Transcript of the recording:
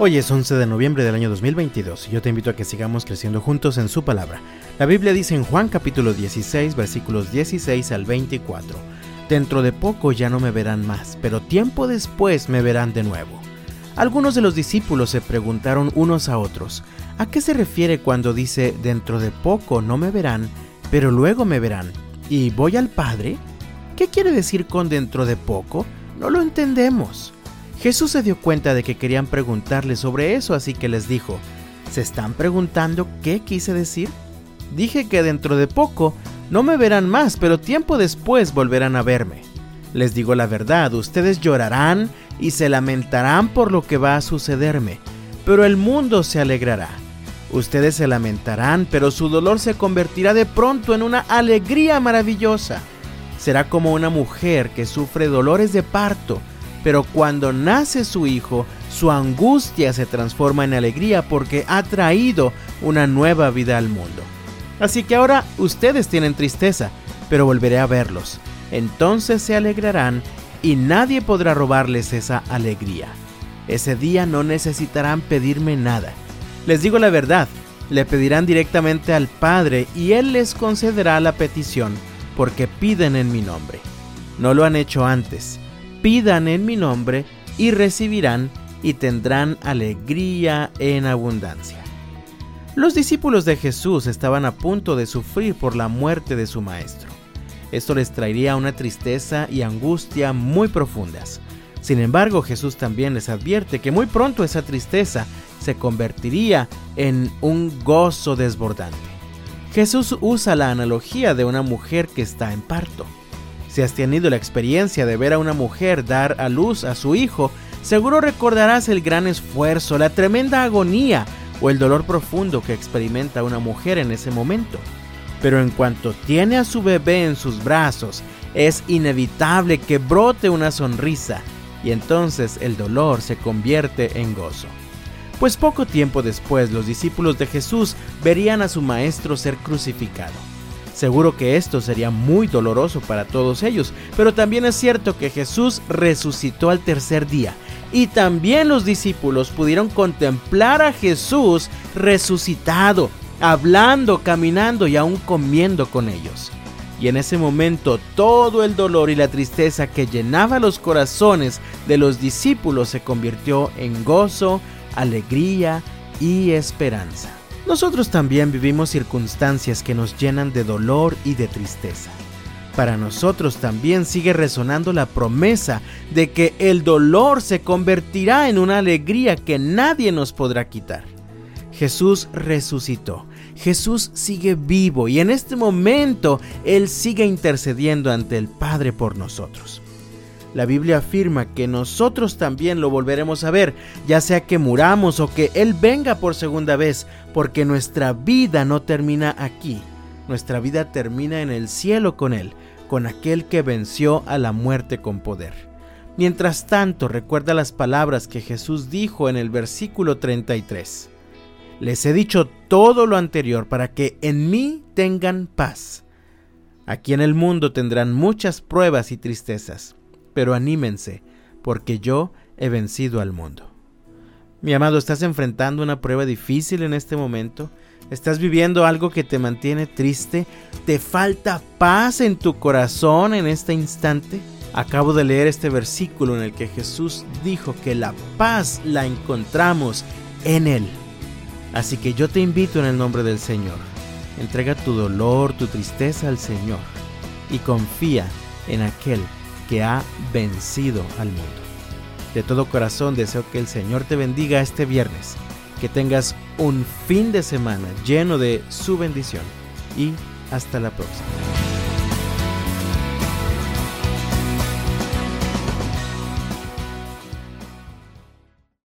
Hoy es 11 de noviembre del año 2022 y yo te invito a que sigamos creciendo juntos en su palabra. La Biblia dice en Juan capítulo 16 versículos 16 al 24, Dentro de poco ya no me verán más, pero tiempo después me verán de nuevo. Algunos de los discípulos se preguntaron unos a otros, ¿a qué se refiere cuando dice dentro de poco no me verán, pero luego me verán? ¿Y voy al Padre? ¿Qué quiere decir con dentro de poco? No lo entendemos. Jesús se dio cuenta de que querían preguntarle sobre eso, así que les dijo, ¿se están preguntando qué quise decir? Dije que dentro de poco no me verán más, pero tiempo después volverán a verme. Les digo la verdad, ustedes llorarán y se lamentarán por lo que va a sucederme, pero el mundo se alegrará. Ustedes se lamentarán, pero su dolor se convertirá de pronto en una alegría maravillosa. Será como una mujer que sufre dolores de parto, pero cuando nace su hijo, su angustia se transforma en alegría porque ha traído una nueva vida al mundo. Así que ahora ustedes tienen tristeza, pero volveré a verlos. Entonces se alegrarán y nadie podrá robarles esa alegría. Ese día no necesitarán pedirme nada. Les digo la verdad, le pedirán directamente al Padre y Él les concederá la petición, porque piden en mi nombre. No lo han hecho antes pidan en mi nombre y recibirán y tendrán alegría en abundancia. Los discípulos de Jesús estaban a punto de sufrir por la muerte de su Maestro. Esto les traería una tristeza y angustia muy profundas. Sin embargo, Jesús también les advierte que muy pronto esa tristeza se convertiría en un gozo desbordante. Jesús usa la analogía de una mujer que está en parto. Si has tenido la experiencia de ver a una mujer dar a luz a su hijo, seguro recordarás el gran esfuerzo, la tremenda agonía o el dolor profundo que experimenta una mujer en ese momento. Pero en cuanto tiene a su bebé en sus brazos, es inevitable que brote una sonrisa y entonces el dolor se convierte en gozo. Pues poco tiempo después los discípulos de Jesús verían a su maestro ser crucificado. Seguro que esto sería muy doloroso para todos ellos, pero también es cierto que Jesús resucitó al tercer día y también los discípulos pudieron contemplar a Jesús resucitado, hablando, caminando y aún comiendo con ellos. Y en ese momento todo el dolor y la tristeza que llenaba los corazones de los discípulos se convirtió en gozo, alegría y esperanza. Nosotros también vivimos circunstancias que nos llenan de dolor y de tristeza. Para nosotros también sigue resonando la promesa de que el dolor se convertirá en una alegría que nadie nos podrá quitar. Jesús resucitó, Jesús sigue vivo y en este momento Él sigue intercediendo ante el Padre por nosotros. La Biblia afirma que nosotros también lo volveremos a ver, ya sea que muramos o que Él venga por segunda vez, porque nuestra vida no termina aquí, nuestra vida termina en el cielo con Él, con aquel que venció a la muerte con poder. Mientras tanto, recuerda las palabras que Jesús dijo en el versículo 33. Les he dicho todo lo anterior para que en mí tengan paz. Aquí en el mundo tendrán muchas pruebas y tristezas pero anímense, porque yo he vencido al mundo. Mi amado, ¿estás enfrentando una prueba difícil en este momento? ¿Estás viviendo algo que te mantiene triste? ¿Te falta paz en tu corazón en este instante? Acabo de leer este versículo en el que Jesús dijo que la paz la encontramos en Él. Así que yo te invito en el nombre del Señor. Entrega tu dolor, tu tristeza al Señor y confía en aquel que ha vencido al mundo. De todo corazón deseo que el Señor te bendiga este viernes, que tengas un fin de semana lleno de su bendición y hasta la próxima.